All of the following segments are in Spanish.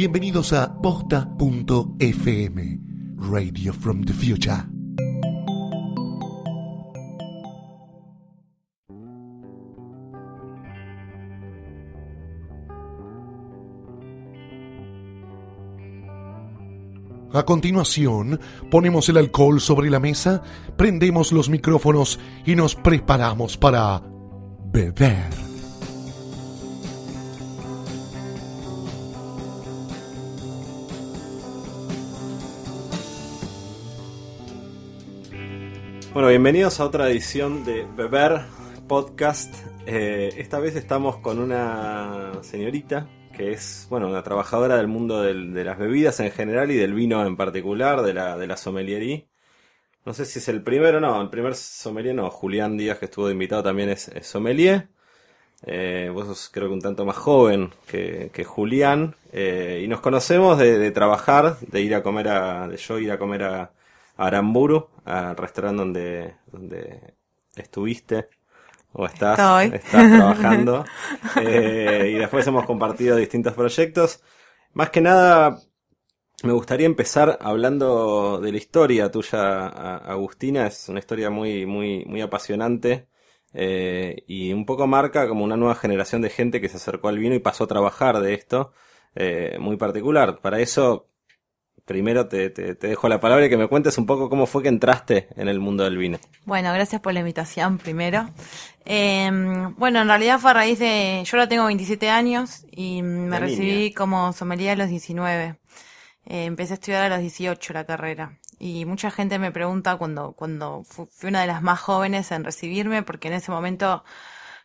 Bienvenidos a posta.fm, Radio from the Future. A continuación, ponemos el alcohol sobre la mesa, prendemos los micrófonos y nos preparamos para beber. Bueno, bienvenidos a otra edición de Beber Podcast. Eh, esta vez estamos con una señorita que es, bueno, una trabajadora del mundo de las bebidas en general y del vino en particular, de la, de la sommeliería. No sé si es el primero, no, el primer sommelier no, Julián Díaz que estuvo de invitado también es, sommelier. Eh, vos sos creo que un tanto más joven que, que Julián. eh, y nos conocemos de, de trabajar, de ir a comer a, de yo ir a comer a Aramburu, al restaurante donde, donde estuviste o estás, estás trabajando. Eh, y después hemos compartido distintos proyectos. Más que nada, me gustaría empezar hablando de la historia tuya, Agustina. Es una historia muy, muy, muy apasionante. eh, y un poco marca como una nueva generación de gente que se acercó al vino y pasó a trabajar de esto. eh, muy particular. Para eso, primero te, te, te dejo la palabra y que me cuentes un poco cómo fue que entraste en el mundo del vino. Bueno, gracias por la invitación primero. Eh, bueno, en realidad fue a raíz de... Yo ahora tengo 27 años y me recibí como sommelier a los 19. Eh, empecé a estudiar a los 18 la carrera. Y mucha gente me pregunta cuando, cuando fu- fui una de las más jóvenes en recibirme, porque en ese momento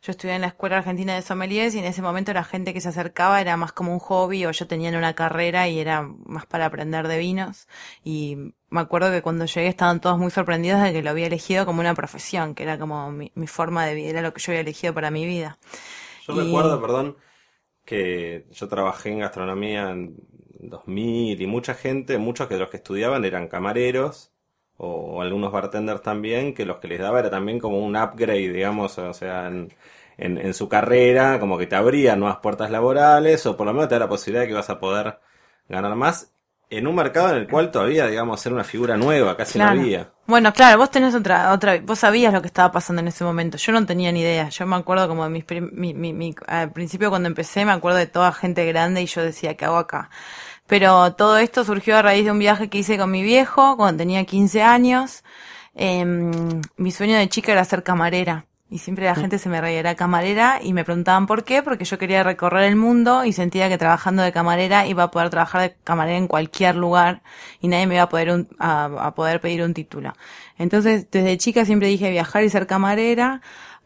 yo estudié en la Escuela Argentina de Sommeliers y en ese momento la gente que se acercaba era más como un hobby o yo tenía una carrera y era más para aprender de vinos. Y me acuerdo que cuando llegué estaban todos muy sorprendidos de que lo había elegido como una profesión, que era como mi, mi forma de vida, era lo que yo había elegido para mi vida. Yo Y- recuerdo, perdón, que yo trabajé en gastronomía en 2000 y mucha gente, muchos de los que estudiaban eran camareros o, o algunos bartenders también, que los que les daba era también como un upgrade, digamos, o sea, en, en, en su carrera, como que te abría nuevas puertas laborales o por lo menos te da la posibilidad de que vas a poder ganar más en un mercado en el cual todavía, digamos, era una figura nueva, casi Claro. no había. Bueno, claro, vos tenés otra, otra, vos sabías lo que estaba pasando en ese momento. Yo no tenía ni idea. Yo me acuerdo como de mis, prim- mi, mi, mi- al principio cuando empecé, me acuerdo de toda gente grande y yo decía, ¿qué hago acá? Pero todo esto surgió a raíz de un viaje que hice con mi viejo cuando tenía 15 años. Em, mi sueño de chica era ser camarera. Y siempre la gente se me reía, era camarera, y me preguntaban por qué, porque yo quería recorrer el mundo y sentía que trabajando de camarera iba a poder trabajar de camarera en cualquier lugar y nadie me iba a poder, un- a, a poder pedir un título. Entonces, desde chica siempre dije viajar y ser camarera,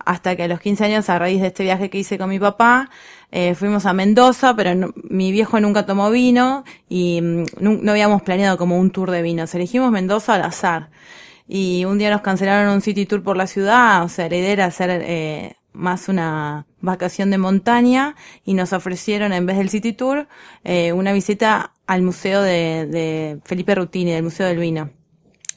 hasta que a los 15 años, a raíz de este viaje que hice con mi papá, eh, fuimos a Mendoza, pero no- mi viejo nunca tomó vino y mm, nu- no habíamos planeado como un tour de vinos. Elegimos Mendoza al azar. Y un día nos cancelaron un city tour por la ciudad, o sea, la idea era hacer eh, más una vacación de montaña y nos ofrecieron en vez del city tour eh, una visita al museo de, de Felipe Rutini, del Museo del Vino.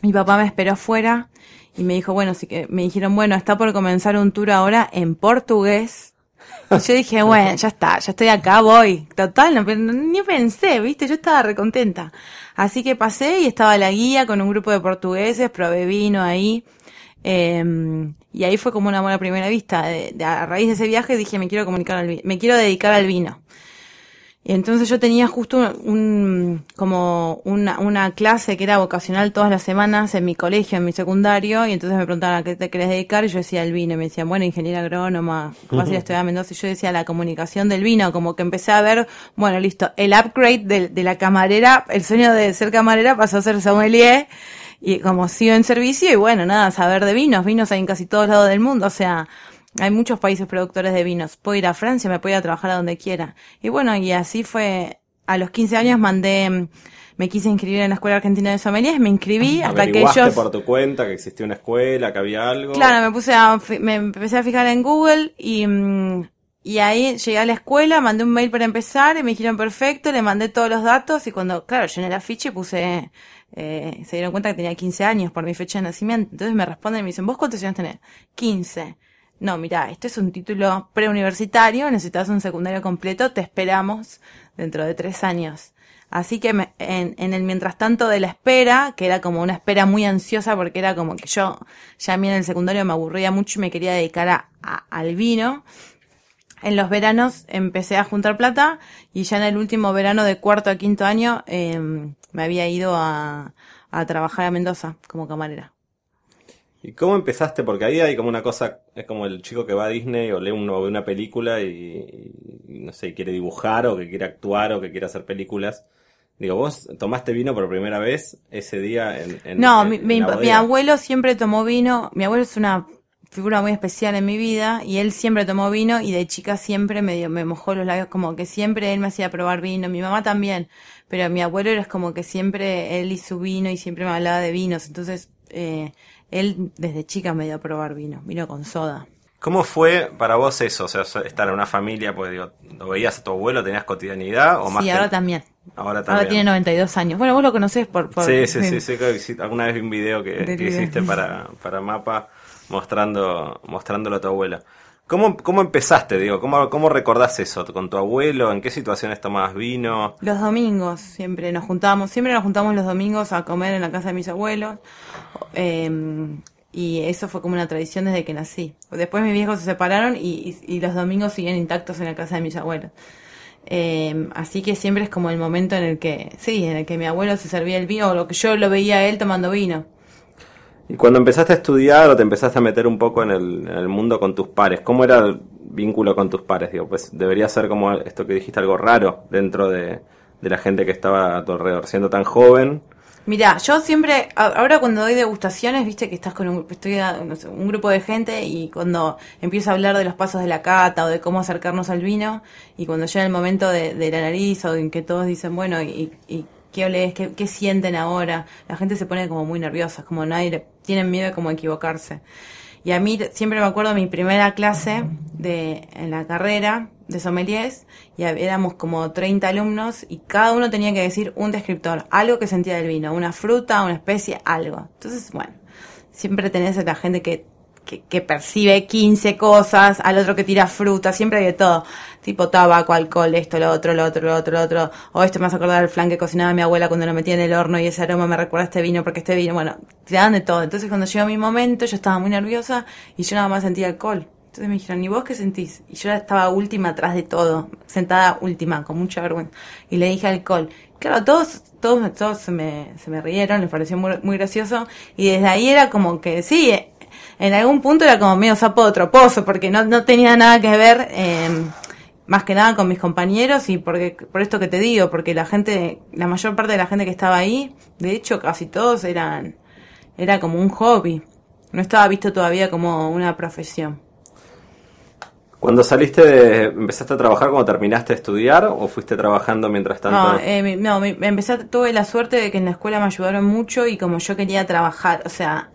Mi papá me esperó afuera y me dijo, bueno, sí que me dijeron, bueno, está por comenzar un tour ahora en portugués. Yo dije, bueno, ya está, ya estoy acá, voy. Total, no, ni pensé, viste, yo estaba recontenta. Así que pasé y estaba la guía con un grupo de portugueses, probé vino ahí. eh, y ahí fue como una buena primera vista. De- de- a raíz de ese viaje dije, me quiero comunicar al me quiero dedicar al vino. Y entonces yo tenía justo un, un- como una, una clase que era vocacional todas las semanas en mi colegio, en mi secundario, y entonces me preguntaban a qué te querés dedicar, y yo decía el vino, y me decían, bueno, ingeniera agrónoma, vas a ir a estudiar a Mendoza, y yo decía la comunicación del vino, como que empecé a ver, bueno, listo, el upgrade de, de la camarera, el sueño de ser camarera pasó a ser sommelier, y como sigo en servicio, y bueno, nada, saber de vinos, vinos hay en casi todos lados del mundo, o sea, hay muchos países productores de vinos. Puedo ir a Francia, me puedo ir a trabajar a donde quiera. Y bueno, y así fue. A los 15 años mandé, me quise inscribir en la Escuela Argentina de Sommeliers, me inscribí hasta que ellos... por tu cuenta que existía una escuela, que había algo. Claro, me puse a, me empecé a fijar en Google y, mm, y ahí llegué a la escuela, mandé un mail para empezar y me dijeron perfecto, le mandé todos los datos y cuando, claro, llené la ficha y puse, eh, se dieron cuenta que tenía 15 años por mi fecha de nacimiento. Entonces me responden y me dicen, ¿vos cuántos años tenés? 15. No, mira, esto es un título preuniversitario, necesitas un secundario completo, te esperamos dentro de tres años. Así que me- en, en el mientras tanto de la espera, que era como una espera muy ansiosa porque era como que yo ya a mí en el secundario me aburría mucho y me quería dedicar a, a- al vino. En los veranos empecé a juntar plata y ya en el último verano de cuarto a quinto año eh, me había ido a, a trabajar a Mendoza como camarera. ¿Y cómo empezaste? Porque ahí hay como una cosa, es como el chico que va a Disney o lee un- o ve una película y, y, no sé, quiere dibujar o que quiere actuar o que quiere hacer películas. Digo, vos tomaste vino por primera vez ese día en, en- No, en- mi, en mi- la mi bodega? abuelo siempre tomó vino. Mi abuelo es una figura muy especial en mi vida y él siempre tomó vino y de chica siempre me, dio- me mojó los labios, como que siempre él me hacía probar vino. Mi mamá también, pero mi abuelo era como que siempre él y su vino y siempre me hablaba de vinos. Entonces, eh, él desde chica me dio a probar vino, vino con soda. ¿Cómo fue para vos eso? O sea, estar en una familia, pues digo, ¿lo veías a tu abuelo? ¿Tenías cotidianidad? O más Sí, que- ahora también. Ahora Ahora también. tiene 92 años. Bueno, vos lo conocés por... por Sí, sí, sí, sí, creo que. Alguna vez vi un video que, que hiciste para, para Mapa mostrando, mostrándolo a tu abuela. ¿Cómo, cómo empezaste, digo? ¿Cómo, ¿Cómo recordás eso? ¿Con tu abuelo? ¿En qué situaciones tomabas vino? Los domingos siempre nos juntábamos, siempre nos juntamos los domingos a comer en la casa de mis abuelos. eh, y eso fue como una tradición desde que nací. Después mis viejos se separaron y, y- y los domingos siguen intactos en la casa de mis abuelos. Eh, así que siempre es como el momento en el que, sí, en el que mi abuelo se servía el vino o lo que yo lo veía a él tomando vino. Y cuando empezaste a estudiar o te empezaste a meter un poco en el, mundo con tus pares, ¿cómo era el vínculo con tus pares? Digo, pues debería ser como esto que dijiste, algo raro dentro de, de la gente que estaba a tu alrededor, siendo tan joven. Mira, yo siempre, ahora cuando doy degustaciones, viste que estás con un, estoy un grupo de gente y cuando empiezo a hablar de los pasos de la cata o de cómo acercarnos al vino y cuando llega el momento de, de la nariz o en que todos dicen, bueno, y, y qué olés, qué, qué sienten ahora, la gente se pone como muy nerviosa, como nadie, tienen miedo de como equivocarse. Y a mí siempre me acuerdo mi primera clase de, en la carrera de sommeliers y éramos como 30 alumnos y cada uno tenía que decir un descriptor, algo que sentía del vino, una fruta, una especie, algo. Entonces, bueno, siempre tenés a la gente que, que, que percibe 15 cosas, al otro que tira fruta, siempre hay de todo. Tipo tabaco, alcohol, esto, lo otro, lo otro, lo otro, lo otro. O esto me hace acordar del flan que cocinaba mi abuela cuando lo metía en el horno y ese aroma me recuerda a este vino porque este vino, bueno, tiraban de todo. Entonces cuando llegó mi momento yo estaba muy nerviosa y yo nada más sentía alcohol. Entonces me dijeron, ¿y vos qué sentís? Y yo estaba última atrás de todo, sentada última, con mucha vergüenza. Y le dije alcohol. Claro, todos, todos, todos se me, se me rieron, les pareció muy, muy gracioso. Y desde ahí era como que, sí, eh, en algún punto era como medio sapo de troposo, porque no, no tenía nada que ver, eh, más que nada con mis compañeros y porque, por esto que te digo, porque la gente, la mayor parte de la gente que estaba ahí, de hecho casi todos eran, era como un hobby. No estaba visto todavía como una profesión. Cuando saliste de, empezaste a trabajar cuando terminaste de estudiar o fuiste trabajando mientras tanto? No, eh, no, empecé, tuve la suerte de que en la escuela me ayudaron mucho y como yo quería trabajar, o sea,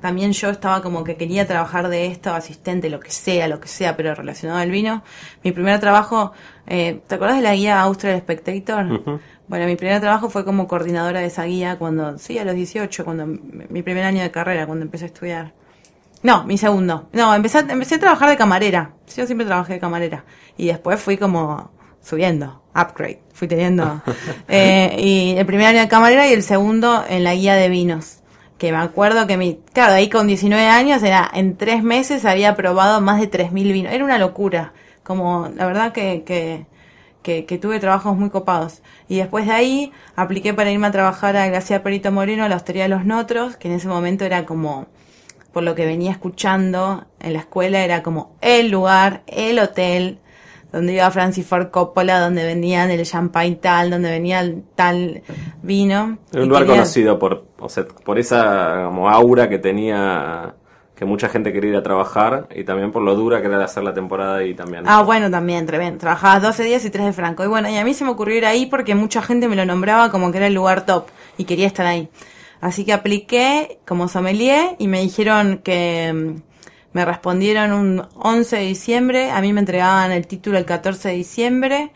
también yo estaba como que quería trabajar de esto, asistente, lo que sea, lo que sea, pero relacionado al vino. Mi primer trabajo, eh, ¿te acuerdas de la guía Austral Spectator? Bueno, mi primer trabajo fue como coordinadora de esa guía cuando, sí, a los 18, cuando mi primer año de carrera, cuando empecé a estudiar. No, mi segundo. No, empecé, empecé a trabajar de camarera. Yo siempre trabajé de camarera. Y después fui como subiendo, upgrade. Fui teniendo. eh, y el primer año de camarera y el segundo en la guía de vinos. Que me acuerdo que mi, claro, ahí con 19 años era, en tres meses había probado más de 3.000 vinos. Era una locura. Como, la verdad que, que, que, que tuve trabajos muy copados. Y después de ahí apliqué para irme a trabajar a Gracia Perito Moreno, a la Hostería de los Notros, que en ese momento era como, por lo que venía escuchando en la escuela, era como el lugar, el hotel, donde iba Francis Ford Coppola, donde vendían el champagne tal, donde venía el tal vino. Era un Y lugar conocido por, o sea, por esa como aura que tenía que mucha gente quería ir a trabajar y también por lo dura que era hacer la temporada ahí también. Ah, bueno, también, tremendo. Trabajaba 12 días y 3 de Franco. Y bueno, y a mí se me ocurrió ir ahí porque mucha gente me lo nombraba como que era el lugar top y quería estar ahí. Así que apliqué como sommelier y me dijeron que me respondieron un 11 de diciembre, a mí me entregaban el título el 14 de diciembre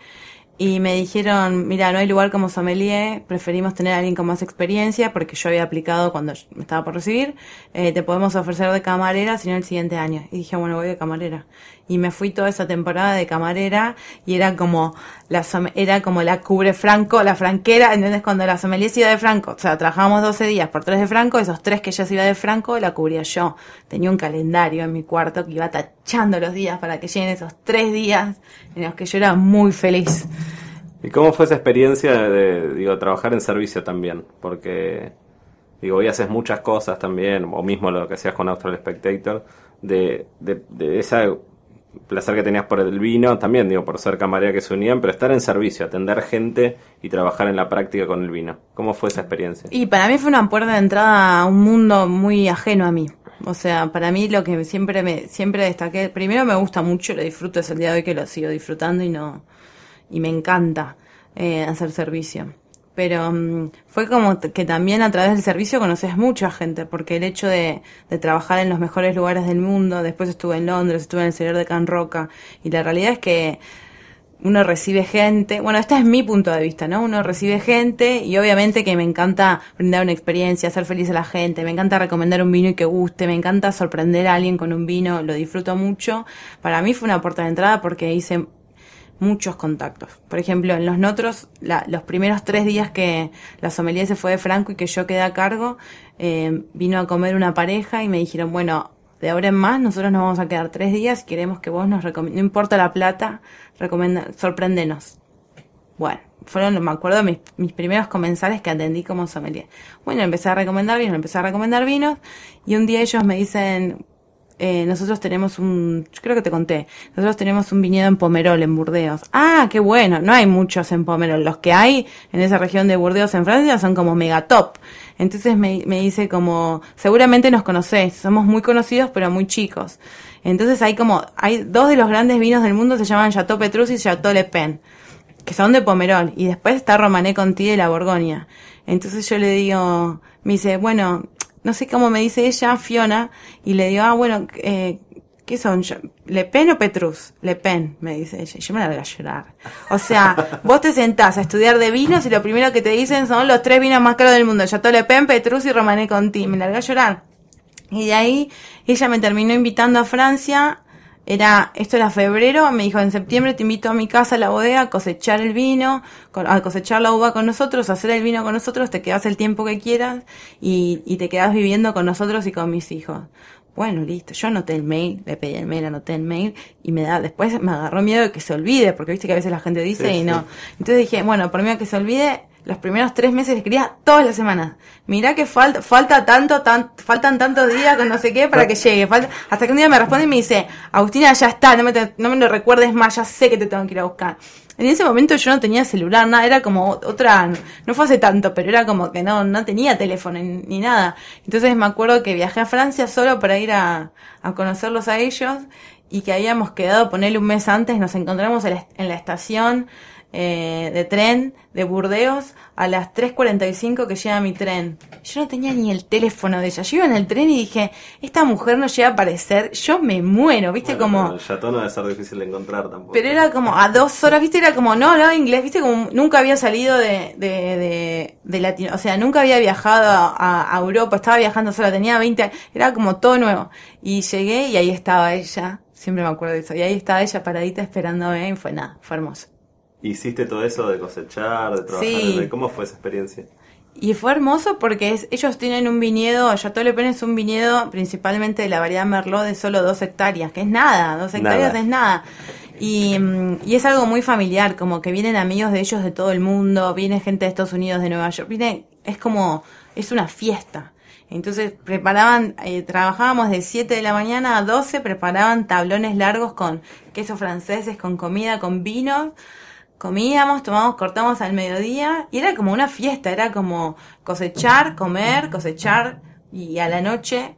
y me dijeron, mira, no hay lugar como sommelier, preferimos tener a alguien con más experiencia porque yo había aplicado cuando me estaba por recibir, eh, te podemos ofrecer de camarera, sino el siguiente año. Y dije, bueno, voy de camarera. Y me fui toda esa temporada de camarera y era como la era como la cubre Franco, la franquera, ¿entendés? Cuando la sommelier iba de Franco, o sea, trabajábamos 12 días por 3 de Franco, esos 3 que ella se iba de Franco la cubría yo. Tenía un calendario en mi cuarto que iba tachando los días para que lleguen esos 3 días en los que yo era muy feliz. ¿Y cómo fue esa experiencia de, digo, trabajar en servicio también? Porque, digo, hoy haces muchas cosas también, o mismo lo que hacías con Austral Spectator, de, de, de ese placer que tenías por el vino, también, digo, por ser camarera que se unían, pero estar en servicio, atender gente y trabajar en la práctica con el vino. ¿Cómo fue esa experiencia? Y para mí fue una puerta de entrada a un mundo muy ajeno a mí. O sea, para mí lo que siempre me siempre destaqué, primero me gusta mucho, lo disfruto es el día de hoy que lo sigo disfrutando y no y me encanta eh, hacer servicio. Pero mm, fue como que también a través del servicio conoces mucha gente, porque el hecho de, de trabajar en los mejores lugares del mundo, después estuve en Londres, estuve en el exterior de Can Roca, y la realidad es que uno recibe gente, bueno, este es mi punto de vista, ¿no? Uno recibe gente y obviamente que me encanta brindar una experiencia, hacer feliz a la gente, me encanta recomendar un vino y que guste, me encanta sorprender a alguien con un vino, lo disfruto mucho. Para mí fue una puerta de entrada porque hice muchos contactos. Por ejemplo, en los Notros, los primeros tres días que la sommelier se fue de Franco y que yo quedé a cargo, eh, vino a comer una pareja y me dijeron, bueno, de ahora en más nosotros nos vamos a quedar tres días queremos que vos nos recomiendes, no importa la plata, recomenda, sorpréndenos. Bueno, fueron, me acuerdo, mis, mis primeros comensales que atendí como sommelier. Bueno, empecé a recomendar vinos, empecé a recomendar vinos, y un día ellos me dicen, eh, nosotros tenemos un, yo creo que te conté, nosotros tenemos un viñedo en Pomerol, en Burdeos. Ah, qué bueno, no hay muchos en Pomerol, los que hay en esa región de Burdeos en Francia son como mega top. Entonces me, me dice como, seguramente nos conocés, somos muy conocidos pero muy chicos. Entonces hay como, hay dos de los grandes vinos del mundo se llaman Chateau Petrus y Chateau Le Pen que son de Pomerol, y después está Romané Conti de la Borgoña. Entonces yo le digo, me dice, bueno, no sé cómo me dice ella, Fiona, y le digo, ah, bueno, eh, ¿qué son? Yo- ¿Le Pen o Petrus? Le Pen, me dice ella, y yo me la voy a llorar. O sea, vos te sentás a estudiar de vinos y lo primero que te dicen son los tres vinos más caros del mundo, Chateau Le Pen, Petrus y Romané Conti, me la voy a llorar. Y de ahí ella me terminó invitando a Francia. Era, esto era febrero, me dijo en septiembre te invito a mi casa a la bodega a cosechar el vino, a cosechar la uva con nosotros, a hacer el vino con nosotros, te quedas el tiempo que quieras y, y te quedas viviendo con nosotros y con mis hijos. Bueno, listo, yo anoté el mail, le pedí el mail, anoté el mail y me da, después me agarró miedo de que se olvide, porque viste que a veces la gente dice Sí, y sí. no. Entonces dije, bueno, por miedo a que se olvide, los primeros tres meses escribía todas las semanas. Mirá que falta, falta tanto, tan, faltan tantos días con no sé qué para que llegue. Falta, hasta que un día me responde y me dice, Agustina, ya está, no me, no me lo recuerdes más, ya sé que te tengo que ir a buscar. En ese momento yo no tenía celular, nada, era como otra, no fue hace tanto, pero era como que no, no tenía teléfono ni, ni nada. Entonces me acuerdo que viajé a Francia solo para ir a, a conocerlos a ellos y que habíamos quedado ponerle un mes antes, nos encontramos en la, en la estación eh, de tren de Burdeos a las 3.45 que llega mi tren. Yo no tenía ni el teléfono de ella. Yo iba en el tren y dije, esta mujer no llega a aparecer, yo me muero, ¿viste? Bueno, como... El chateau no debe ser difícil de encontrar tampoco. Pero era como a dos horas, viste, era como, no, no, inglés, viste, como nunca había salido de, de, de, de Latino, o sea, nunca había viajado a, a Europa, estaba viajando sola, tenía 20 años, era como todo nuevo. Y llegué y ahí estaba ella, siempre me acuerdo de eso, y ahí estaba ella paradita esperándome y fue nada, fue hermoso. ¿Hiciste todo eso de cosechar, de trabajar? Sí. en- ¿Cómo fue esa experiencia? Y fue hermoso porque es- ellos tienen un viñedo, Chateau Le Pen es un viñedo principalmente de la variedad Merlot de solo dos hectáreas, que es nada, dos hectáreas Nada. es nada. Y, y es algo muy familiar, como que vienen amigos de ellos de todo el mundo, viene gente de Estados Unidos, de Nueva York, viene, es como, es una fiesta. Entonces preparaban, eh, trabajábamos de 7 de la mañana a 12, preparaban tablones largos con quesos franceses, con comida, con vinos comíamos, tomamos, cortamos al mediodía y era como una fiesta, era como cosechar, comer, cosechar y a la noche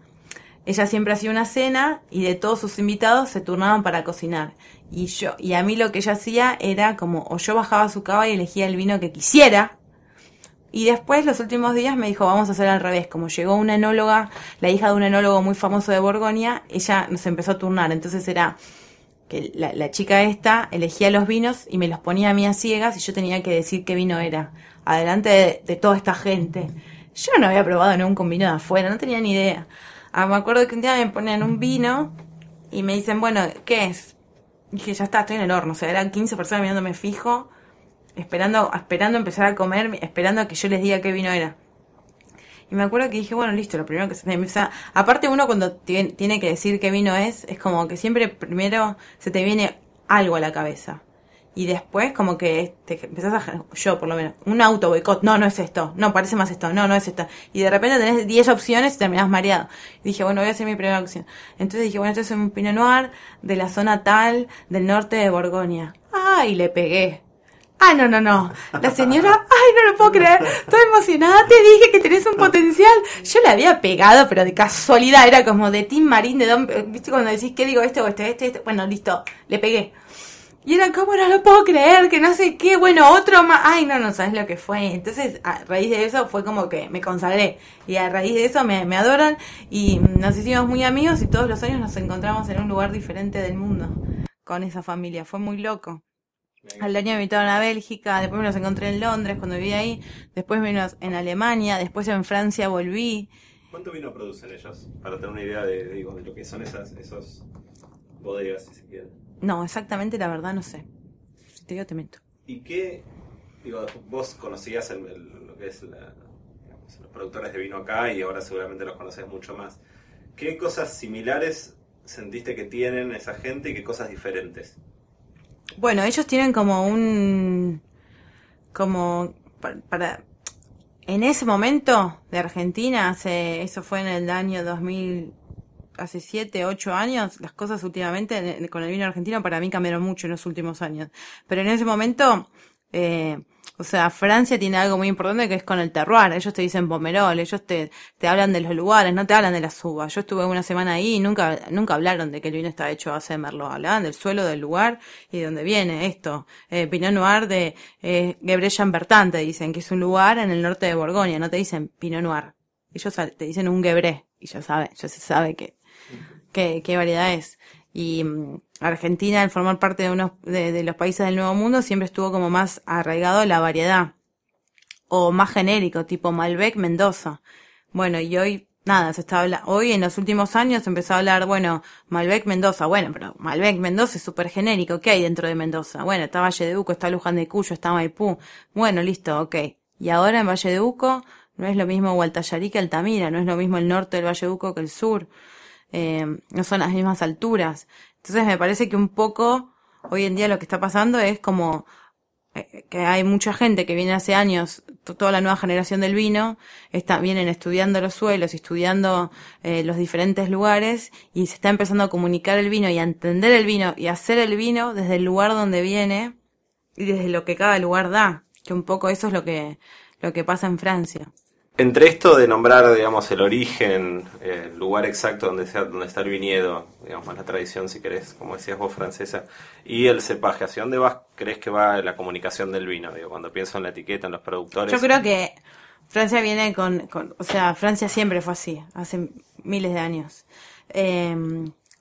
ella siempre hacía una cena y de todos sus invitados se turnaban para cocinar. Y yo, y a mí lo que ella hacía era como, o yo bajaba su cava y elegía el vino que quisiera, y después, los últimos días, me dijo, vamos a hacer al revés. Como llegó una enóloga, la hija de un enólogo muy famoso de Borgoña, ella nos empezó a turnar. Entonces era que la, chica esta elegía los vinos y me los ponía a mí a ciegas y yo tenía que decir qué vino era. Adelante de, de toda esta gente. Yo no había probado nunca un vino de afuera, no tenía ni idea. Ah, me acuerdo que un día me ponen un vino y me dicen, bueno, ¿qué es? Y dije, ya está, estoy en el horno. O sea, eran 15 personas mirándome fijo esperando, esperando empezar a comer, esperando a que yo les diga qué vino era. Y me acuerdo que dije, bueno, listo, lo primero que se me empieza... Aparte uno cuando tiene, que decir qué vino es, es como que siempre primero se te viene algo a la cabeza. Y después como que te empezás a... Yo por lo menos, un auto boicot, no, no es esto, no, parece más esto, no, no es esto. Y de repente tenés 10 opciones y terminás mareado. Y dije, bueno, voy a hacer mi primera opción. Entonces dije, bueno, esto es un Pinot Noir de la zona tal del norte de Borgoña. ¡Ay! le pegué. Ah, no, no, no. La señora, ay, no lo puedo creer. Estoy emocionada. Te dije que tenés un potencial. Yo le había pegado, pero de casualidad. Era como de Tim Marín, de Don, ¿viste cuando decís qué digo este o este, este, este? Bueno, listo. Le pegué. Y era como, no lo puedo creer, que no sé qué. Bueno, otro más. Ay, no, no sabes lo que fue. Entonces, a raíz de eso fue como que me consagré. Y a raíz de eso me adoran. Y nos hicimos muy amigos y todos los años nos encontramos en un lugar diferente del mundo. Con esa familia. Fue muy loco. Al año me invitaron a Bélgica, después me los encontré en Londres cuando viví ahí, después me los en Alemania, después en Francia volví. ¿Cuánto vino producen ellos? Para tener una idea de, digo, de lo que son esas esos bodegas, si se quiere. No, exactamente la verdad no sé. Si te digo te miento. ¿Y qué, digo, vos conocías el- el- lo que es la- digamos, los productores de vino acá y ahora seguramente los conoces mucho más? ¿Qué cosas similares sentiste que tienen esa gente y qué cosas diferentes? Bueno, ellos tienen como un como pa- para, en ese momento de Argentina, eso fue en el año 2000 hace 7, 8 años, las cosas últimamente en- en- con el vino argentino para mí cambiaron mucho en los últimos años. Pero en ese momento, eh, o sea, Francia tiene algo muy importante que es con el terroir. Ellos te dicen pomerol, ellos te, te hablan de los lugares, no te hablan de las uvas. Yo estuve una semana ahí y nunca, nunca hablaron de que el vino está hecho a base merlot. Hablaban del suelo, del lugar y de dónde viene esto. Eh, Pinot Noir de eh, Gebrey-Chambertin te dicen que es un lugar en el norte de Borgoña, no te dicen Pinot Noir. Ellos te dicen un Gebrey y ya sabe, ya se sabe que, qué, qué variedad es. Y mm, Argentina, al formar parte de unos de, de los países del Nuevo Mundo, siempre estuvo como más arraigado a la variedad. O más genérico, tipo Malbec, Mendoza. Bueno, y hoy, nada, se está hablando, hoy en los últimos años se empezó a hablar, bueno, Malbec, Mendoza. Bueno, pero Malbec, Mendoza es súper genérico. ¿Qué hay dentro de Mendoza? Bueno, está Valle de Uco, está Luján de Cuyo, está Maipú. Bueno, listo, ok. Y ahora en Valle de Uco no es lo mismo Gualtallarí que Altamira, no es lo mismo el norte del Valle de Uco que el sur eh, no son las mismas alturas. Entonces me parece que un poco hoy en día lo que está pasando es como eh, que hay mucha gente que viene hace años, to- toda la nueva generación del vino, está, vienen estudiando los suelos, estudiando eh, los diferentes lugares y se está empezando a comunicar el vino y a entender el vino y a hacer el vino desde el lugar donde viene y desde lo que cada lugar da, que un poco eso es lo que, lo que pasa en Francia. Entre esto de nombrar, digamos, el origen, el lugar exacto donde, sea, donde está el viñedo, digamos, la tradición, si querés, como decías vos, francesa, y el cepaje, ¿hacia dónde vas, crees que va la comunicación del vino? Digo, cuando pienso en la etiqueta, en los productores. Yo creo que Francia viene con, o sea, Francia siempre fue así, hace miles de años. Eh,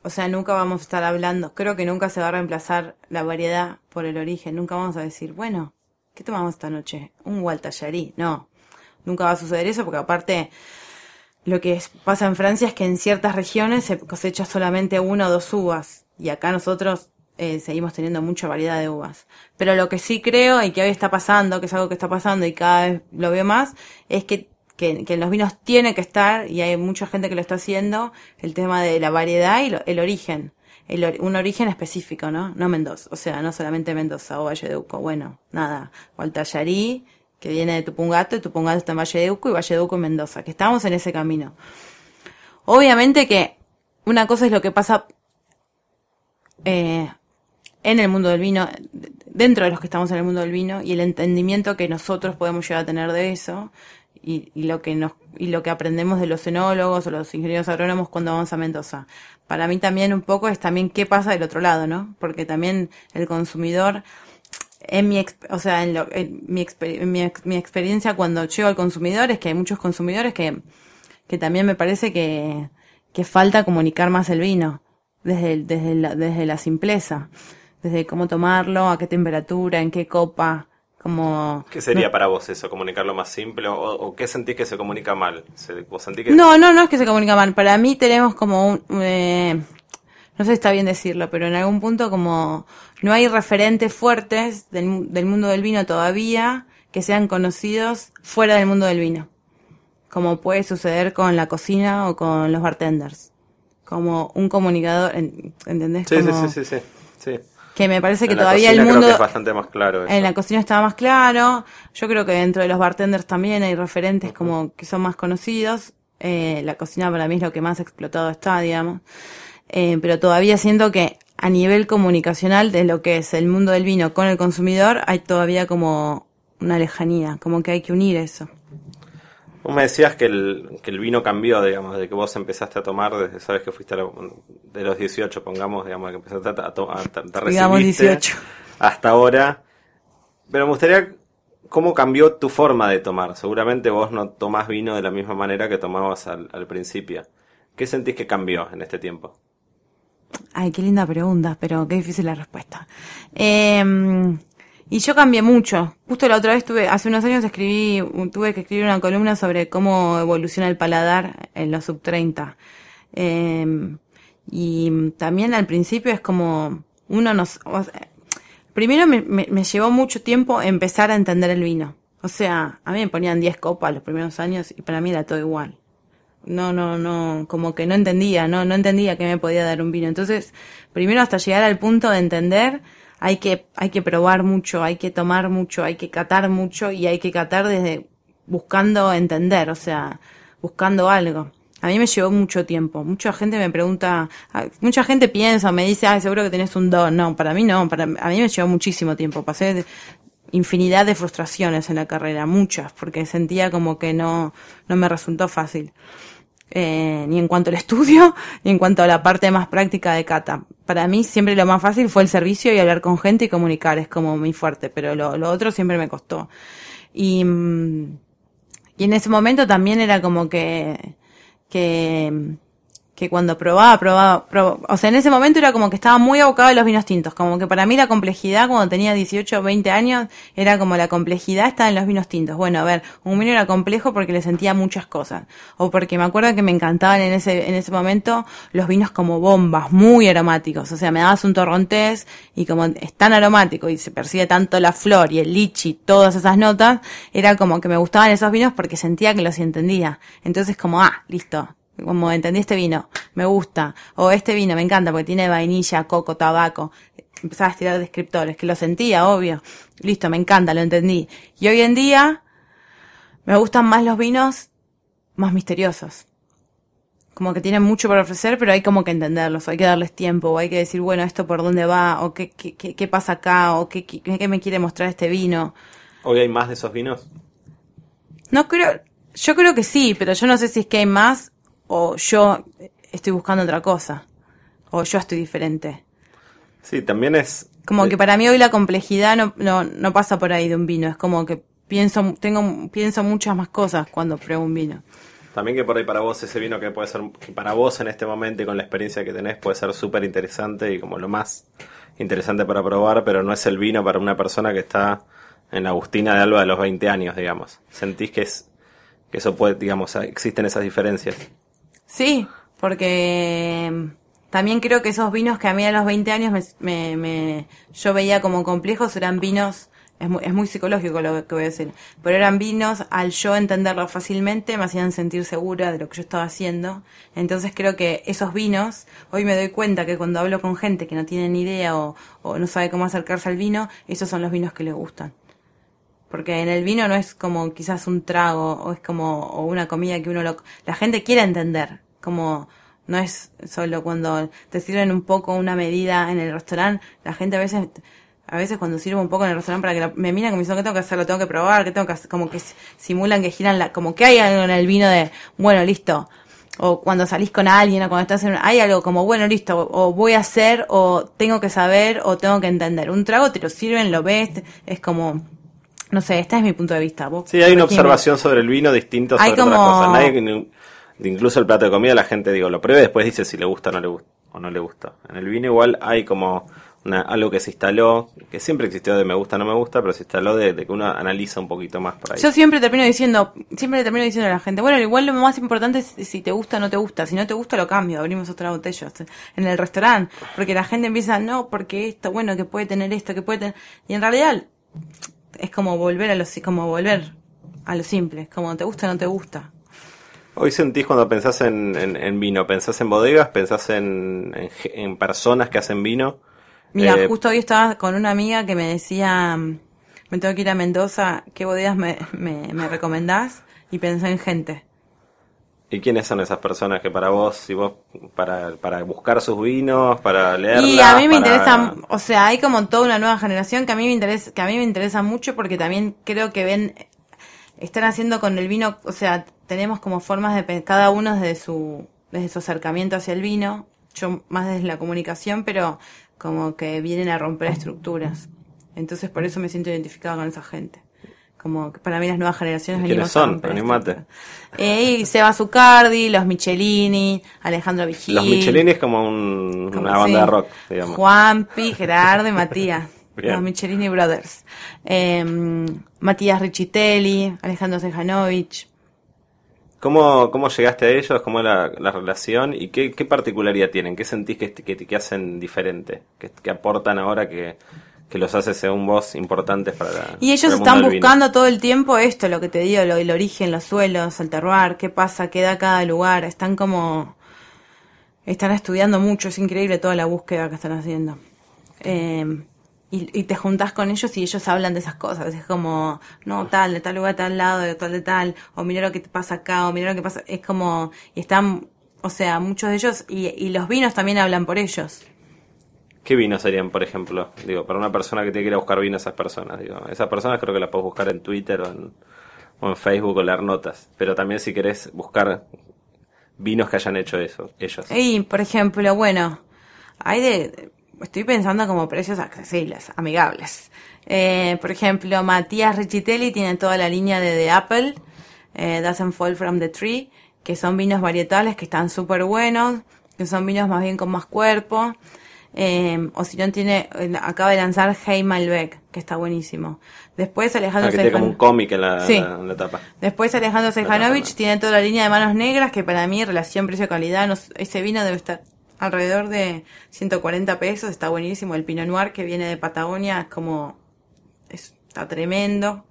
o sea, nunca vamos a estar hablando, creo que nunca se va a reemplazar la variedad por el origen, nunca vamos a decir, bueno, ¿qué tomamos esta noche? Un Gualtallarí, no, nunca va a suceder eso porque aparte lo que pasa en Francia es que en ciertas regiones se cosecha solamente una o dos uvas y acá nosotros eh, seguimos teniendo mucha variedad de uvas. Pero lo que sí creo y que hoy está pasando, que es algo que está pasando y cada vez lo veo más, es que, que, que en los vinos tiene que estar, y hay mucha gente que lo está haciendo, el tema de la variedad y lo- el origen. El un origen específico, ¿no? No Mendoza, o sea, no solamente Mendoza o Valle de Uco. Bueno, nada, Gualtallarí, que viene de Tupungato, y Tupungato está en Valle de Uco, y Valle de Uco en Mendoza, que estamos en ese camino. Obviamente que una cosa es lo que pasa eh, en el mundo del vino, dentro de los que estamos en el mundo del vino, y el entendimiento que nosotros podemos llegar a tener de eso, y, y lo que nos y lo que aprendemos de los enólogos o los ingenieros agrónomos cuando vamos a Mendoza. Para mí también un poco es también qué pasa del otro lado, ¿no? Porque también el consumidor en mi, o sea, en, lo- en mi, exper- en mi, ex- mi experiencia cuando llego al consumidor es que hay muchos consumidores que, que también me parece que, que falta comunicar más el vino, desde, el- desde, la, desde la simpleza, desde cómo tomarlo, a qué temperatura, en qué copa, como... ¿Qué sería para vos eso? ¿Comunicarlo más simple? ¿O, o qué sentís que se comunica mal? Se- ¿Vos sentís que No, no, no es que se comunica mal. Para mí tenemos como un... eh, no sé si está bien decirlo, pero en algún punto como no hay referentes fuertes del, del mundo del vino todavía que sean conocidos fuera del mundo del vino. Como puede suceder con la cocina o con los bartenders. Como un comunicador, en- ¿entendés? Sí, sí, Como sí, sí, sí, sí. Que me parece que En la todavía cocina el creo mundo... que es bastante más claro eso. En la cocina estaba más claro. Yo creo que dentro de los bartenders también hay referentes como que son más conocidos. Eh, la cocina para mí es lo que más explotado está, digamos. Eh, pero todavía siento que a nivel comunicacional de lo que es el mundo del vino con el consumidor hay todavía como una lejanía, como que hay que unir eso. Vos me decías que el, que el vino cambió, digamos, de que vos empezaste a tomar, desde, sabes que fuiste a la- de los 18, pongamos, digamos, que empezaste a, a, to- a- te- te Digamos recibiste 18. hasta ahora. Pero me gustaría, ¿cómo cambió tu forma de tomar? Seguramente vos no tomás vino de la misma manera que tomabas al, al principio. ¿Qué sentís que cambió en este tiempo? Ay, qué linda pregunta, pero qué difícil la respuesta. Eh, y yo cambié mucho. Justo la otra vez tuve, hace unos años escribí, tuve que escribir una columna sobre cómo evoluciona el paladar en los sub 30. Eh, y también al principio es como uno nos, primero me, me, me llevó mucho tiempo empezar a entender el vino. O sea, a mí me ponían 10 copas los primeros años y para mí era todo igual no, no, no, como que no entendía, no, no entendía que me podía dar un vino. Entonces, primero hasta llegar al punto de entender, hay que, hay que probar mucho, hay que tomar mucho, hay que catar mucho y hay que catar desde buscando entender, o sea, buscando algo. A mí me llevó mucho tiempo. Mucha gente me pregunta, mucha gente piensa, me dice, ah, seguro que tenés un don. No, para mí no, para, a mí me llevó muchísimo tiempo. Pasé infinidad de frustraciones en la carrera, muchas, porque sentía como que no, no me resultó fácil eh, ni en cuanto al estudio, ni en cuanto a la parte más práctica de cata. Para mí siempre lo más fácil fue el servicio y hablar con gente y comunicar, es como muy fuerte, pero lo, lo otro siempre me costó. Y, mm, y en ese momento también era como que, que, que cuando probaba, probaba, probaba, o sea, en ese momento era como que estaba muy abocado a los vinos tintos, como que para mí la complejidad cuando tenía 18 o 20 años era como la complejidad está en los vinos tintos. Bueno, a ver, un vino era complejo porque le sentía muchas cosas, o porque me acuerdo que me encantaban en ese, en ese momento los vinos como bombas, muy aromáticos, o sea, me dabas un torrontés y como es tan aromático y se percibe tanto la flor y el lichi, todas esas notas, era como que me gustaban esos vinos porque sentía que los entendía. Entonces como, ah, listo, como entendí este vino, me gusta, o este vino me encanta porque tiene vainilla, coco, tabaco. Empezaba a estirar descriptores, que lo sentía, obvio. Listo, me encanta, lo entendí. Y hoy en día me gustan más los vinos más misteriosos. Como que tienen mucho para ofrecer, pero hay como que entenderlos, o hay que darles tiempo, o hay que decir, bueno, esto por dónde va, o qué, qué, qué, qué pasa acá, o qué, qué, qué me quiere mostrar este vino. ¿Hoy hay más de esos vinos? No creo, yo creo que sí, pero yo no sé si es que hay más o yo estoy buscando otra cosa o yo estoy diferente. Sí, también es... Como eh, que para mí hoy la complejidad no, no, no pasa por ahí de un vino, es como que pienso tengo pienso muchas más cosas cuando pruebo un vino. También que por ahí para vos ese vino que puede ser, que para vos en este momento y con la experiencia que tenés puede ser súper interesante y como lo más interesante para probar, pero no es el vino para una persona que está en la Agustina de Alba de los 20 años, digamos. ¿Sentís que es que eso puede, digamos, existen esas diferencias? Sí, porque mm, también creo que esos vinos que a mí a los 20 años me, me, me- yo veía como complejos eran vinos, es muy, es muy psicológico lo que voy a decir, pero eran vinos al yo entenderlo fácilmente me hacían sentir segura de lo que yo estaba haciendo. Entonces creo que esos vinos, hoy me doy cuenta que cuando hablo con gente que no tiene ni idea o, o no sabe cómo acercarse al vino, esos son los vinos que le gustan. Porque en el vino no es como quizás un trago o es como o una comida que uno lo... La gente quiere entender, como no es solo cuando te sirven un poco una medida en el restaurante, la gente a veces a veces cuando sirvo un poco en el restaurante para que la- me miran como diciendo que tengo que hacer, lo tengo que probar, que tengo que hacer, como que simulan que giran la, como que hay algo en el vino de, bueno, listo. O cuando salís con alguien o cuando estás en, hay algo como, bueno, listo, o voy a hacer, o tengo que saber, o tengo que entender. Un trago te lo sirven, lo ves, es como, no sé, este es mi punto de vista. Vos, Sí, hay una observación sobre el vino distinto Hay sobre otras como- cosas. Nadie, que- incluso el plato de comida, la gente digo, lo prueba y después dice si le gusta o no le gusta. O no le gusta. En el vino igual hay como una- algo que se instaló, que siempre existió de me gusta, no me gusta, pero se instaló de, de que uno analiza un poquito más por ahí. Yo siempre termino diciendo, siempre termino diciendo a la gente, bueno, igual lo más importante es si te gusta o no te gusta. Si no te gusta, lo cambio, abrimos otra botella en el restaurante. Porque la gente empieza, no, porque esto, bueno, que puede tener esto, que puede tener. Y en realidad es como volver a lo, como volver a lo simple. Es como te gusta o no te gusta. Hoy sentís cuando pensás en, en- en vino, pensás en bodegas, pensás en, en, personas que hacen vino. Mira, Eh, justo hoy estaba con una amiga que me decía, me tengo que ir a Mendoza, ¿qué bodegas me, me, me recomendás? Y pensé en gente. ¿Y quiénes son esas personas que para vos, si vos, para, para buscar sus vinos, para leerlas? Y a mí me para- interesa, o sea, hay como toda una nueva generación que a mí me interesa, que a mí me interesa mucho porque también creo que ven, están haciendo con el vino, o sea, tenemos como formas de cada uno desde su, desde su acercamiento hacia el vino, yo más desde la comunicación, pero como que vienen a romper estructuras. Entonces por eso me siento identificada con esa gente. Como para mí las nuevas generaciones ¿Quiénes venimos son? romper Animate. Eh, y Seba Zucardi, los Michelini, Alejandro Vigil. Los Michelini es como un- Como- una banda de rock, digamos. Juanpi, Gerardo y Matías. Bien. Los Michelini Brothers. Eh, Matías Richitelli, Alejandro Sejanovic. ¿Cómo, ¿Cómo llegaste a ellos? ¿Cómo es la, la relación? ¿Y qué, qué particularidad tienen? ¿Qué sentís que, que, que hacen diferente? ¿Qué, qué aportan ahora que, que los hace, según vos, importantes para la Y ellos el están buscando todo el tiempo esto, lo que te digo, lo, el origen, los suelos, el terroir, qué pasa, qué da cada lugar. Están como... Están estudiando mucho, es increíble toda la búsqueda que están haciendo. Eh, y, y te juntás con ellos y ellos hablan de esas cosas. Es como, no, tal, de tal lugar, de tal lado, de tal, de tal. O mira lo que te pasa acá, o mira lo que pasa. Es como, y están, o sea, muchos de ellos, y, y los vinos también hablan por ellos. ¿Qué vinos serían, por ejemplo? Digo, para una persona que tiene que ir a buscar vino a esas personas. Digo, esas personas creo que las puedes buscar en Twitter o en, Facebook o leer notas. Pero también si querés buscar vinos que hayan hecho eso, ellos. Y, por ejemplo, bueno, hay de, estoy pensando como precios accesibles, amigables. Eh, por ejemplo, Matías Richitelli tiene toda la línea de The Apple, eh, Doesn't Fall From the Tree, que son vinos varietales que están súper buenos, que son vinos más bien con más cuerpo. Eh, o si no tiene, eh, acaba de lanzar Hey Malbec, que está buenísimo. Después Ah, Alejandro que tiene como un cómic en la, Sí. la- en la tapa. Después Alejandro Sejanovic tiene toda la línea de manos negras, que para mí, relación precio-calidad, no ese vino debe estar alrededor de 140 pesos, está buenísimo. El Pinot Noir que viene de Patagonia es como, está tremendo.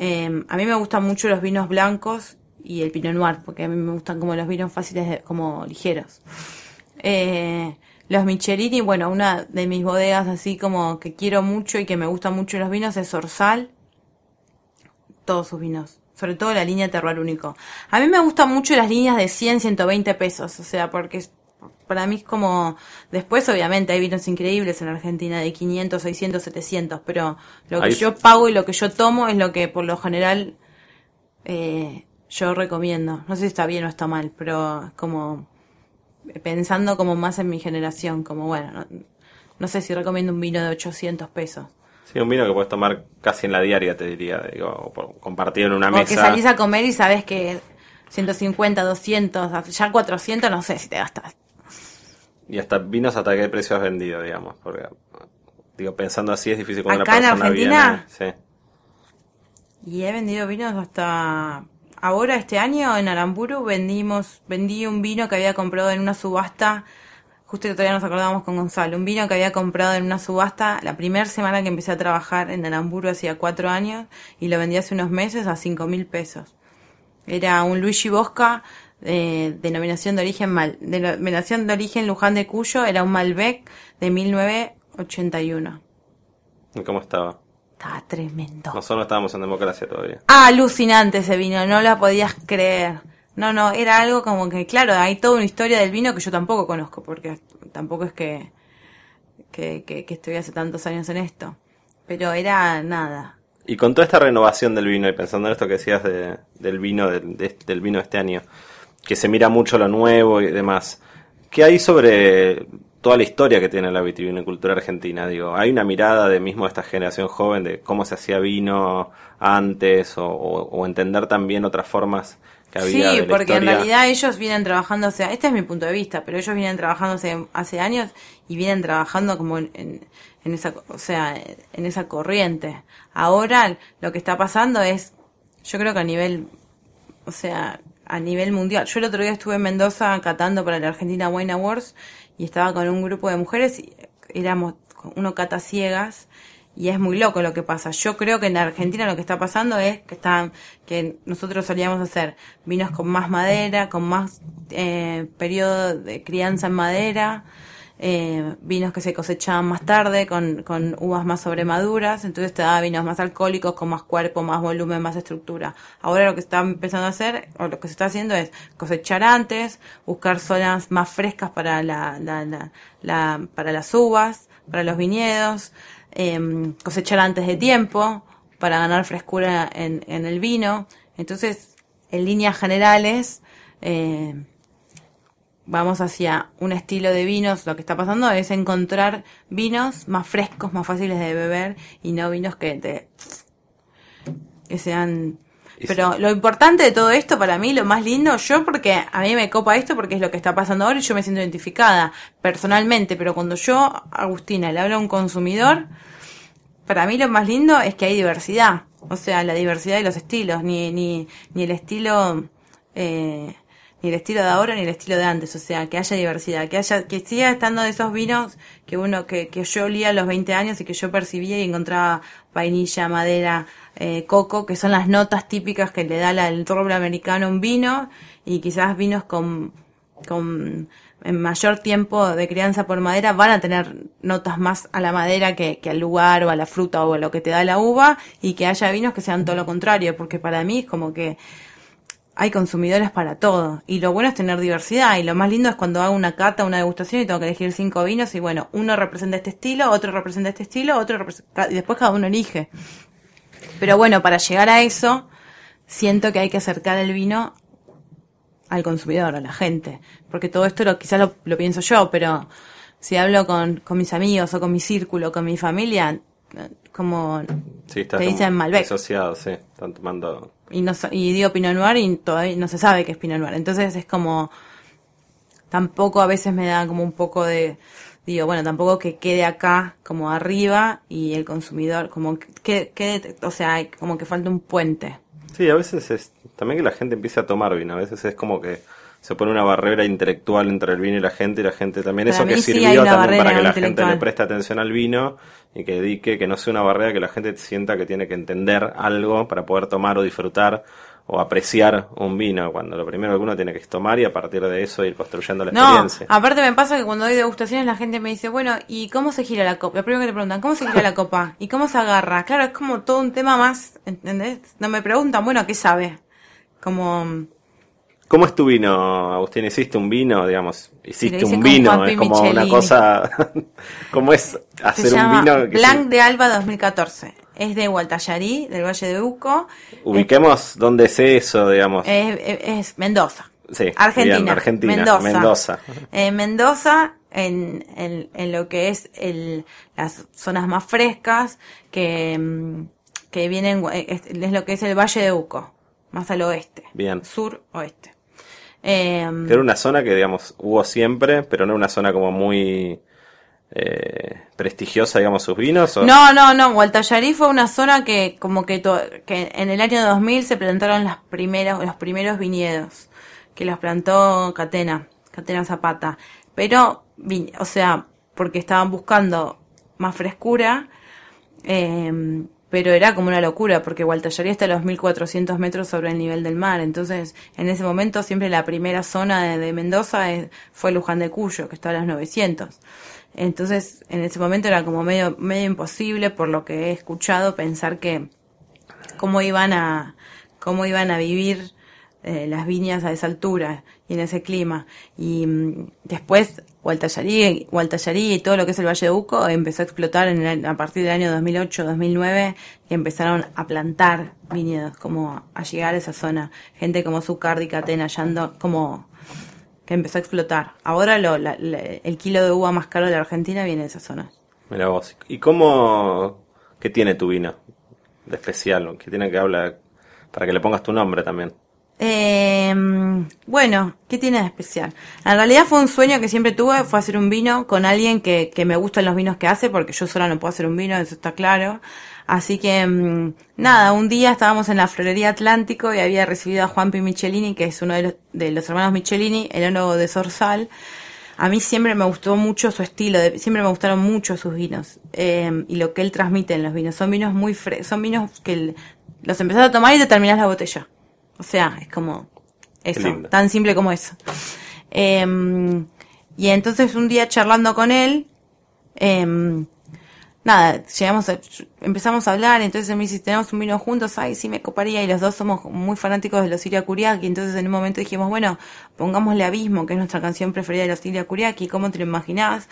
Eh, a mí me gustan mucho los vinos blancos y el Pinot Noir, porque a mí me gustan como los vinos fáciles, de- como ligeros. Eh, los Michelini, bueno, una de mis bodegas así como que quiero mucho y que me gustan mucho los vinos es Orsal todos sus vinos. Sobre todo la línea Terroir Único. A mí me gustan mucho las líneas de 100, 120 pesos. O sea, porque para mí es como... Después, obviamente, hay vinos increíbles en Argentina de 500, 600, 700. Pero lo que Ahí- yo pago y lo que yo tomo es lo que por lo general eh, yo recomiendo. No sé si está bien o está mal, pero es como... Pensando como más en mi generación. Como, bueno, no, no sé si recomiendo un vino de 800 pesos. Sí, un vino que puedes tomar casi en la diaria, te diría. Digo, o por- compartido en una O que mesa. salís a comer y sabes que 150, 200, ya 400, no sé si te gastas. Y hasta vinos hasta qué precio has vendido, digamos. Porque, digo, pensando así es difícil cuando ¿Acá en una persona Argentina? viene. Sí. Y he vendido vinos hasta ahora este año en Aramburu vendimos vendí un vino que había comprado en una subasta. Justo todavía nos acordamos con Gonzalo. Un vino que había comprado en una subasta la primera semana que empecé a trabajar en Aramburu hacía cuatro años y lo vendí hace unos meses a cinco mil pesos. Era un Luigi Bosca de denominación de origen mal denominación de origen Luján de Cuyo era un Malbec de 1981 ¿Y cómo estaba? Estaba tremendo Nosotros no estábamos en democracia todavía. Ah, alucinante ese vino, no la podías creer. No, no, era algo como que, claro, hay toda una historia del vino que yo tampoco conozco, porque tampoco es que que, que, que estoy hace tantos años en esto. Pero era nada. Y con toda esta renovación del vino, y pensando en esto que decías de- del vino, del, de- del vino de este año, que se mira mucho lo nuevo y demás, ¿qué hay sobre toda la historia que tiene la vitivinicultura argentina? Digo, ¿hay una mirada de mismo esta generación joven de cómo se hacía vino antes o, o- o entender también otras formas que había Sí, de la porque en realidad ellos vienen trabajando, o sea, este es mi punto de vista, pero ellos vienen trabajando hace, hace años y vienen trabajando como en, en, en esa, o sea, en esa corriente. Ahora lo que está pasando es, yo creo que a nivel, o sea, a nivel mundial. Yo el otro día estuve en Mendoza catando para la Argentina Wine Awards y estaba con un grupo de mujeres y éramos uno cata ciegas y es muy loco lo que pasa. Yo creo que en Argentina lo que está pasando es que están, que nosotros solíamos hacer vinos con más madera, con más eh, periodo de crianza en madera, eh, vinos que se cosechaban más tarde, con, con uvas más sobremaduras, entonces te daba vinos más alcohólicos, con más cuerpo, más volumen, más estructura. Ahora lo que está empezando a hacer, o lo que se está haciendo es cosechar antes, buscar zonas más frescas para la, la, la, la- para las uvas, para los viñedos, em, cosechar antes de tiempo, para ganar frescura en, en el vino. Entonces, en líneas generales, eh, vamos hacia un estilo de vinos, lo que está pasando es encontrar vinos más frescos, más fáciles de beber y no vinos que te que sean pero lo importante de todo esto para mí, lo más lindo, yo porque a mí me copa esto porque es lo que está pasando ahora y yo me siento identificada personalmente, pero cuando yo, Agustina, le hablo a un consumidor, para mí lo más lindo es que hay diversidad, o sea, la diversidad de los estilos, ni, ni, ni el estilo, eh, ni el estilo de ahora ni el estilo de antes, o sea, que haya diversidad, que haya, que siga estando de esos vinos que uno, que, que yo olía a los 20 años y que yo percibía y encontraba vainilla, madera, eh, coco, que son las notas típicas que le da la- el roble americano a un vino, y quizás vinos con, con en mayor tiempo de crianza por madera van a tener notas más a la madera que, que al lugar o a la fruta o a lo que te da la uva y que haya vinos que sean todo lo contrario, porque para mí es como que hay consumidores para todo y lo bueno es tener diversidad y lo más lindo es cuando hago una cata, una degustación y tengo que elegir cinco vinos y bueno, uno representa este estilo, otro representa este estilo, otro representa, y después cada uno elige. Pero bueno, para llegar a eso, siento que hay que acercar el vino al consumidor, a la gente. Porque todo esto lo, quizás lo, lo pienso yo, pero si hablo con, con mis amigos o con mi círculo, con mi familia, como Sí, te como dicen Malbec. Asociado, sí. Están tomando. y, no, y digo Pinot Noir y todavía no se sabe qué es Pinot Noir. Entonces es como, tampoco a veces me da como un poco de, digo, bueno, tampoco que quede acá como arriba y el consumidor, como que quede, o sea, hay como que falta un puente. Sí, a veces es también que la gente empiece a tomar vino. A veces es como que se pone una barrera intelectual entre el vino y la gente y la gente también. Para eso que sí sirvió también para que la gente le preste atención al vino y que dedique, que no sea una barrera que la gente sienta que tiene que entender algo para poder tomar o disfrutar o apreciar un vino. Cuando lo primero que uno tiene que es tomar y a partir de eso ir construyendo la No, experiencia. aparte me pasa que cuando doy degustaciones la gente me dice, bueno, ¿y cómo se gira la copa? Lo primero que te preguntan, ¿cómo se gira la copa? ¿Y cómo se agarra? Claro, es como todo un tema más, ¿entendés? No me preguntan, bueno, ¿qué sabe? Como, ¿Cómo es tu vino, Agustín? ¿Hiciste un vino, digamos? ¿Hiciste un vino? Es como una cosa... ¿Cómo es se hacer un vino? que Blanc de Alba 2014. Es de Gualtallarí, del Valle de Uco. Ubiquemos dónde es eso, digamos. Es, Mendoza. Sí, Argentina. bien, Argentina, Mendoza. Mendoza. En Mendoza, en, en, en lo que es el, las zonas más frescas, que, mm, que vienen, eh, es, es lo que es el Valle de Uco, más al oeste. Bien. Sur-oeste. Eh, Que era una zona que, digamos, hubo siempre, pero no una zona como muy eh, prestigiosa, digamos, sus vinos. ¿o? No, no, no. Gualtallarí fue una zona que, como que, en el año 2000 se plantaron las primeras, los primeros viñedos, que los plantó Catena, Catena Zapata. Pero, o sea, porque estaban buscando más frescura, eh, pero era como una locura, porque Gualtallarí está a los 1400 metros sobre el nivel del mar. Entonces, en ese momento, siempre la primera zona de, Mendoza fue Luján de Cuyo, que está a los 900. Entonces, en ese momento era como medio, medio imposible, por lo que he escuchado, pensar que cómo iban a, cómo iban a vivir eh, las viñas a esa altura y en ese clima. Y mm, después Gualtallarí, y todo lo que es el Valle de Uco empezó a explotar en el- a partir del año 2008-2009 que empezaron a plantar viñedos, como a llegar a esa zona. Gente como Zucardi, Catena, Yando, como que empezó a explotar. Ahora lo, la- la- el kilo de uva más caro de la Argentina viene de esa zona. Mira vos. ¿Y cómo... ¿Qué tiene tu vino de especial? ¿Qué tiene que hablar? Para que le pongas tu nombre también. Eh, bueno, ¿qué tiene de especial? En realidad fue un sueño que siempre tuve, fue hacer un vino con alguien que, que me gustan los vinos que hace, porque yo sola no puedo hacer un vino, eso está claro. Así que, mm, nada, un día estábamos en la Florería Atlántico y había recibido a Juanpi Michelini, que es uno de los, de los hermanos Michelini, el enólogo de Sorsal. A mí siempre me gustó mucho su estilo, siempre me gustaron mucho sus vinos eh, y lo que él transmite en los vinos. Son vinos muy fre son vinos que los empezás a tomar y te terminás la botella. O sea, es como eso, tan simple como eso. Eh, y entonces un día charlando con él, eh, nada, llegamos a- empezamos a hablar, entonces él me dice, tenemos un vino juntos, ay, sí me coparía, y los dos somos muy fanáticos de los Siria Kuriaki, entonces en un momento dijimos, bueno, pongámosle Abismo, que es nuestra canción preferida de los Siria Kuriaki, ¿cómo te lo imaginás?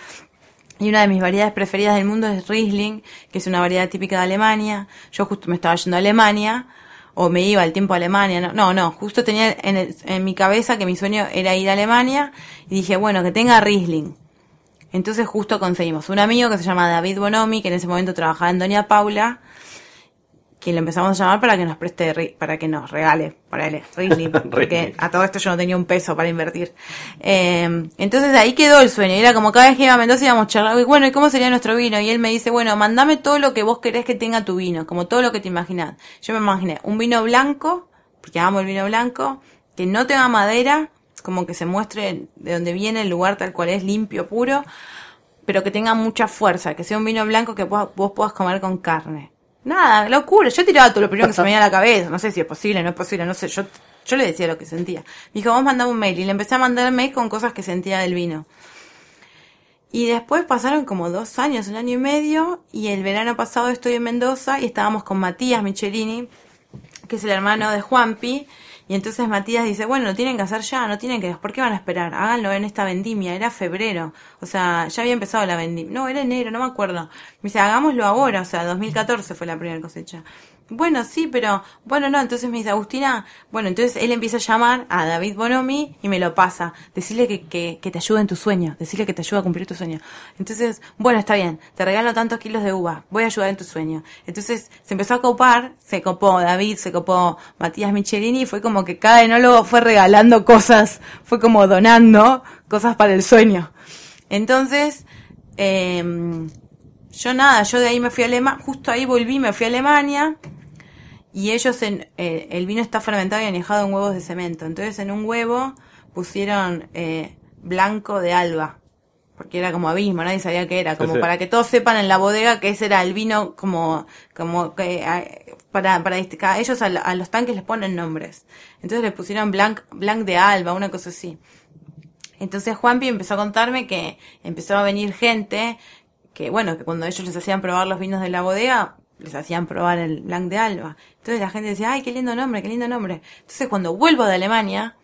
Y una de mis variedades preferidas del mundo es Riesling, que es una variedad típica de Alemania. Yo justo me estaba yendo a Alemania, o me iba al tiempo a Alemania. No, no, no, justo tenía en, el- en mi cabeza que mi sueño era ir a Alemania, y dije, bueno, que tenga Riesling. Entonces justo conseguimos un amigo que se llama David Bonomi, que en ese momento trabajaba en Doña Paula, que lo empezamos a llamar para que nos preste, para que nos regale, para él, Riesling, porque a todo esto yo no tenía un peso para invertir. Eh, entonces ahí quedó el sueño, y era como cada vez que iba a Mendoza íbamos y bueno, ¿y cómo sería nuestro vino? Y él me dice, bueno, mandame todo lo que vos querés que tenga tu vino, como todo lo que te imaginás. Yo me imaginé un vino blanco, porque amo el vino blanco, que no tenga madera, como que se muestre de dónde viene el lugar tal cual es, limpio, puro, pero que tenga mucha fuerza, que sea un vino blanco que vos, vos puedas comer con carne. Nada, locura. Yo tiraba todo lo primero que se me venía a la cabeza. No sé si es posible, no es posible, no sé. Yo, yo le decía lo que sentía. Me dijo, vamos a mandar un mail. Y le empecé a mandar mail con cosas que sentía del vino. Y después pasaron como dos años, un año y medio. Y el verano pasado estoy en Mendoza y estábamos con Matías Michelini, que es el hermano de Juanpi. Y entonces Matías dice, bueno, lo tienen que hacer ya, no tienen que, ¿por qué van a esperar? Háganlo en esta vendimia, era febrero, o sea, ya había empezado la vendimia, no, era enero, no me acuerdo. Me dice, hagámoslo ahora, o sea, 2014 fue la primera cosecha. Bueno, sí, pero, bueno, no, entonces me dice, Agustina, bueno, entonces él empieza a llamar a David Bonomi y me lo pasa. Decirle que, que, que te ayude en tu sueño, decirle que te ayuda a cumplir tu sueño. Entonces, bueno, está bien, te regalo tantos kilos de uva, voy a ayudar en tu sueño. Entonces, se empezó a copar, se copó David, se copó Matías Michelini, y fue como que cada enólogo fue regalando cosas, fue como donando cosas para el sueño. Entonces, eh, yo nada, yo de ahí me fui a Alemania, justo ahí volví, me fui a Alemania, y ellos en eh, el vino está fermentado y añejado en huevos de cemento. Entonces en un huevo pusieron eh, blanco de alba. Porque era como abismo, nadie sabía qué era. Como Sí, sí. para que todos sepan en la bodega que ese era el vino como, como que, eh, para, para. Ellos a, a los tanques les ponen nombres. Entonces le pusieron blanc, blanc de alba, una cosa así. Entonces Juanpi empezó a contarme que empezó a venir gente que, bueno, que cuando ellos les hacían probar los vinos de la bodega, les hacían probar el Blanc de Alba. Entonces la gente decía, ay, qué lindo nombre, qué lindo nombre. Entonces cuando vuelvo de Alemania,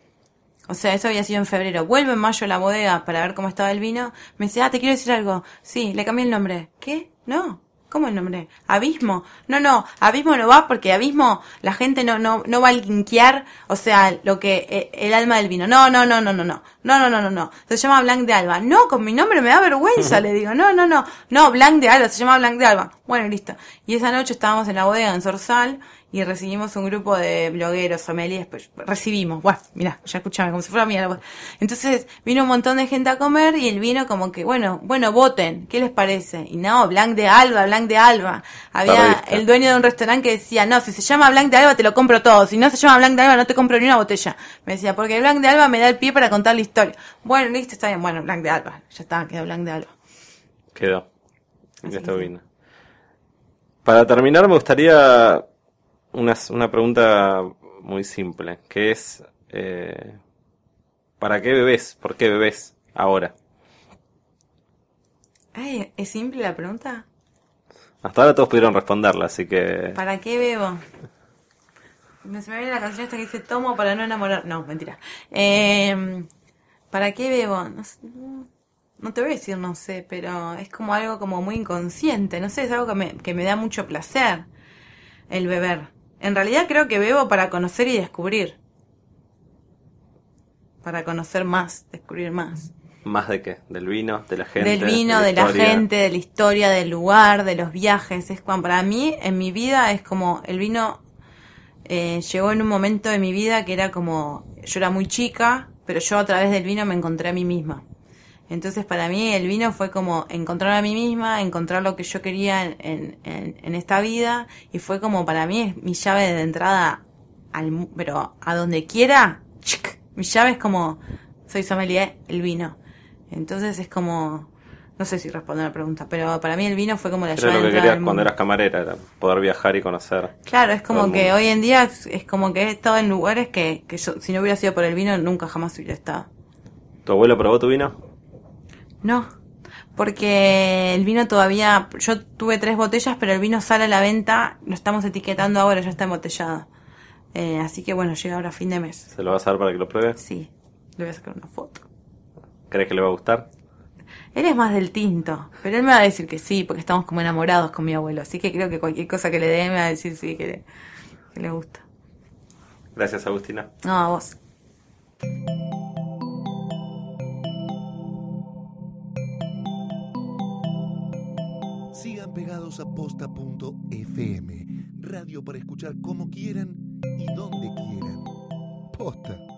o sea, eso había sido en febrero, vuelvo en mayo a la bodega para ver cómo estaba el vino, me dice, ah, te quiero decir algo. Sí, le cambié el nombre. ¿Qué? No. ¿Cómo el nombre? Abismo. No, no, Abismo no va porque Abismo la gente no no no va a linkear, o sea, lo que eh, el alma del vino. No, no, no, no, no, no. No, no, no, no, no. Se llama Blanc de Alba. No, con mi nombre me da vergüenza, le digo. No, no, no. No, Blanc de Alba, se llama Blanc de Alba. Bueno, listo. Y esa noche estábamos en la bodega en Sorsal y recibimos un grupo de blogueros, sommeliers, pues, recibimos, bueno, mira, ya escuchame, como si fuera mía la voz. Entonces vino un montón de gente a comer y el vino como que, bueno, bueno, voten, ¿qué les parece? Y no, Blanc de Alba, Blanc de Alba. Había el dueño de un restaurante que decía, no, si se llama Blanc de Alba te lo compro todo, si no se llama Blanc de Alba no te compro ni una botella. Me decía, porque Blanc de Alba me da el pie para contar la historia. Bueno, listo, está bien, bueno, Blanc de Alba, ya está, quedó Blanc de Alba. Quedó. Ya está bien. Para terminar, me gustaría una, una pregunta muy simple, que es, eh, ¿para qué bebés? ¿Por qué bebés ahora? Ay, ¿es simple la pregunta? Hasta ahora todos pudieron responderla, así que... ¿Para qué bebo? me, se me viene la canción esta que dice tomo para no enamorar. No, mentira. Eh, ¿Para qué bebo? No, sé, no- te voy a decir no sé, pero es como algo como muy inconsciente. No sé, es algo que me, que me da mucho placer el beber. En realidad creo que bebo para conocer y descubrir. Para conocer más, descubrir más. ¿Más de qué? ¿Del vino? ¿De la gente? del vino, de la, gente, de la historia, del lugar, de los viajes. Es cuando para mí, en mi vida, es como el vino eh, llegó en un momento de mi vida que era como, yo era muy chica, pero yo a través del vino me encontré a mí misma. Entonces para mí el vino fue como encontrar a mí misma, encontrar lo que yo quería en, en- esta vida y fue como para mí es mi llave de entrada al pero a donde quiera, ¡chic! mi llave es como soy sommelier, el vino. Entonces es como no sé si respondo a la pregunta, pero para mí el vino fue como la llave lo de que entrada querías al cuando eras camarera, era poder viajar y conocer. Claro, es como que hoy en día es, es como que he estado en lugares que, que yo, si no hubiera sido por el vino, nunca jamás hubiera estado. ¿Tu abuelo probó tu vino? No, porque el vino todavía, yo tuve tres botellas, pero el vino sale a la venta, lo estamos etiquetando ahora, ya está embotellado. Eh, así que bueno, llega ahora a fin de mes. ¿Se lo vas a dar para que lo pruebe? Sí, le voy a sacar una foto. ¿Crees que le va a gustar? Él es más del tinto, pero él me va a decir que sí, porque estamos como enamorados con mi abuelo, así que creo que cualquier cosa que le dé me va a decir sí, que le, que le gusta. Gracias, Agustina. No, a vos. Sigan pegados a posta.fm, radio para escuchar como quieran y donde quieran. Posta.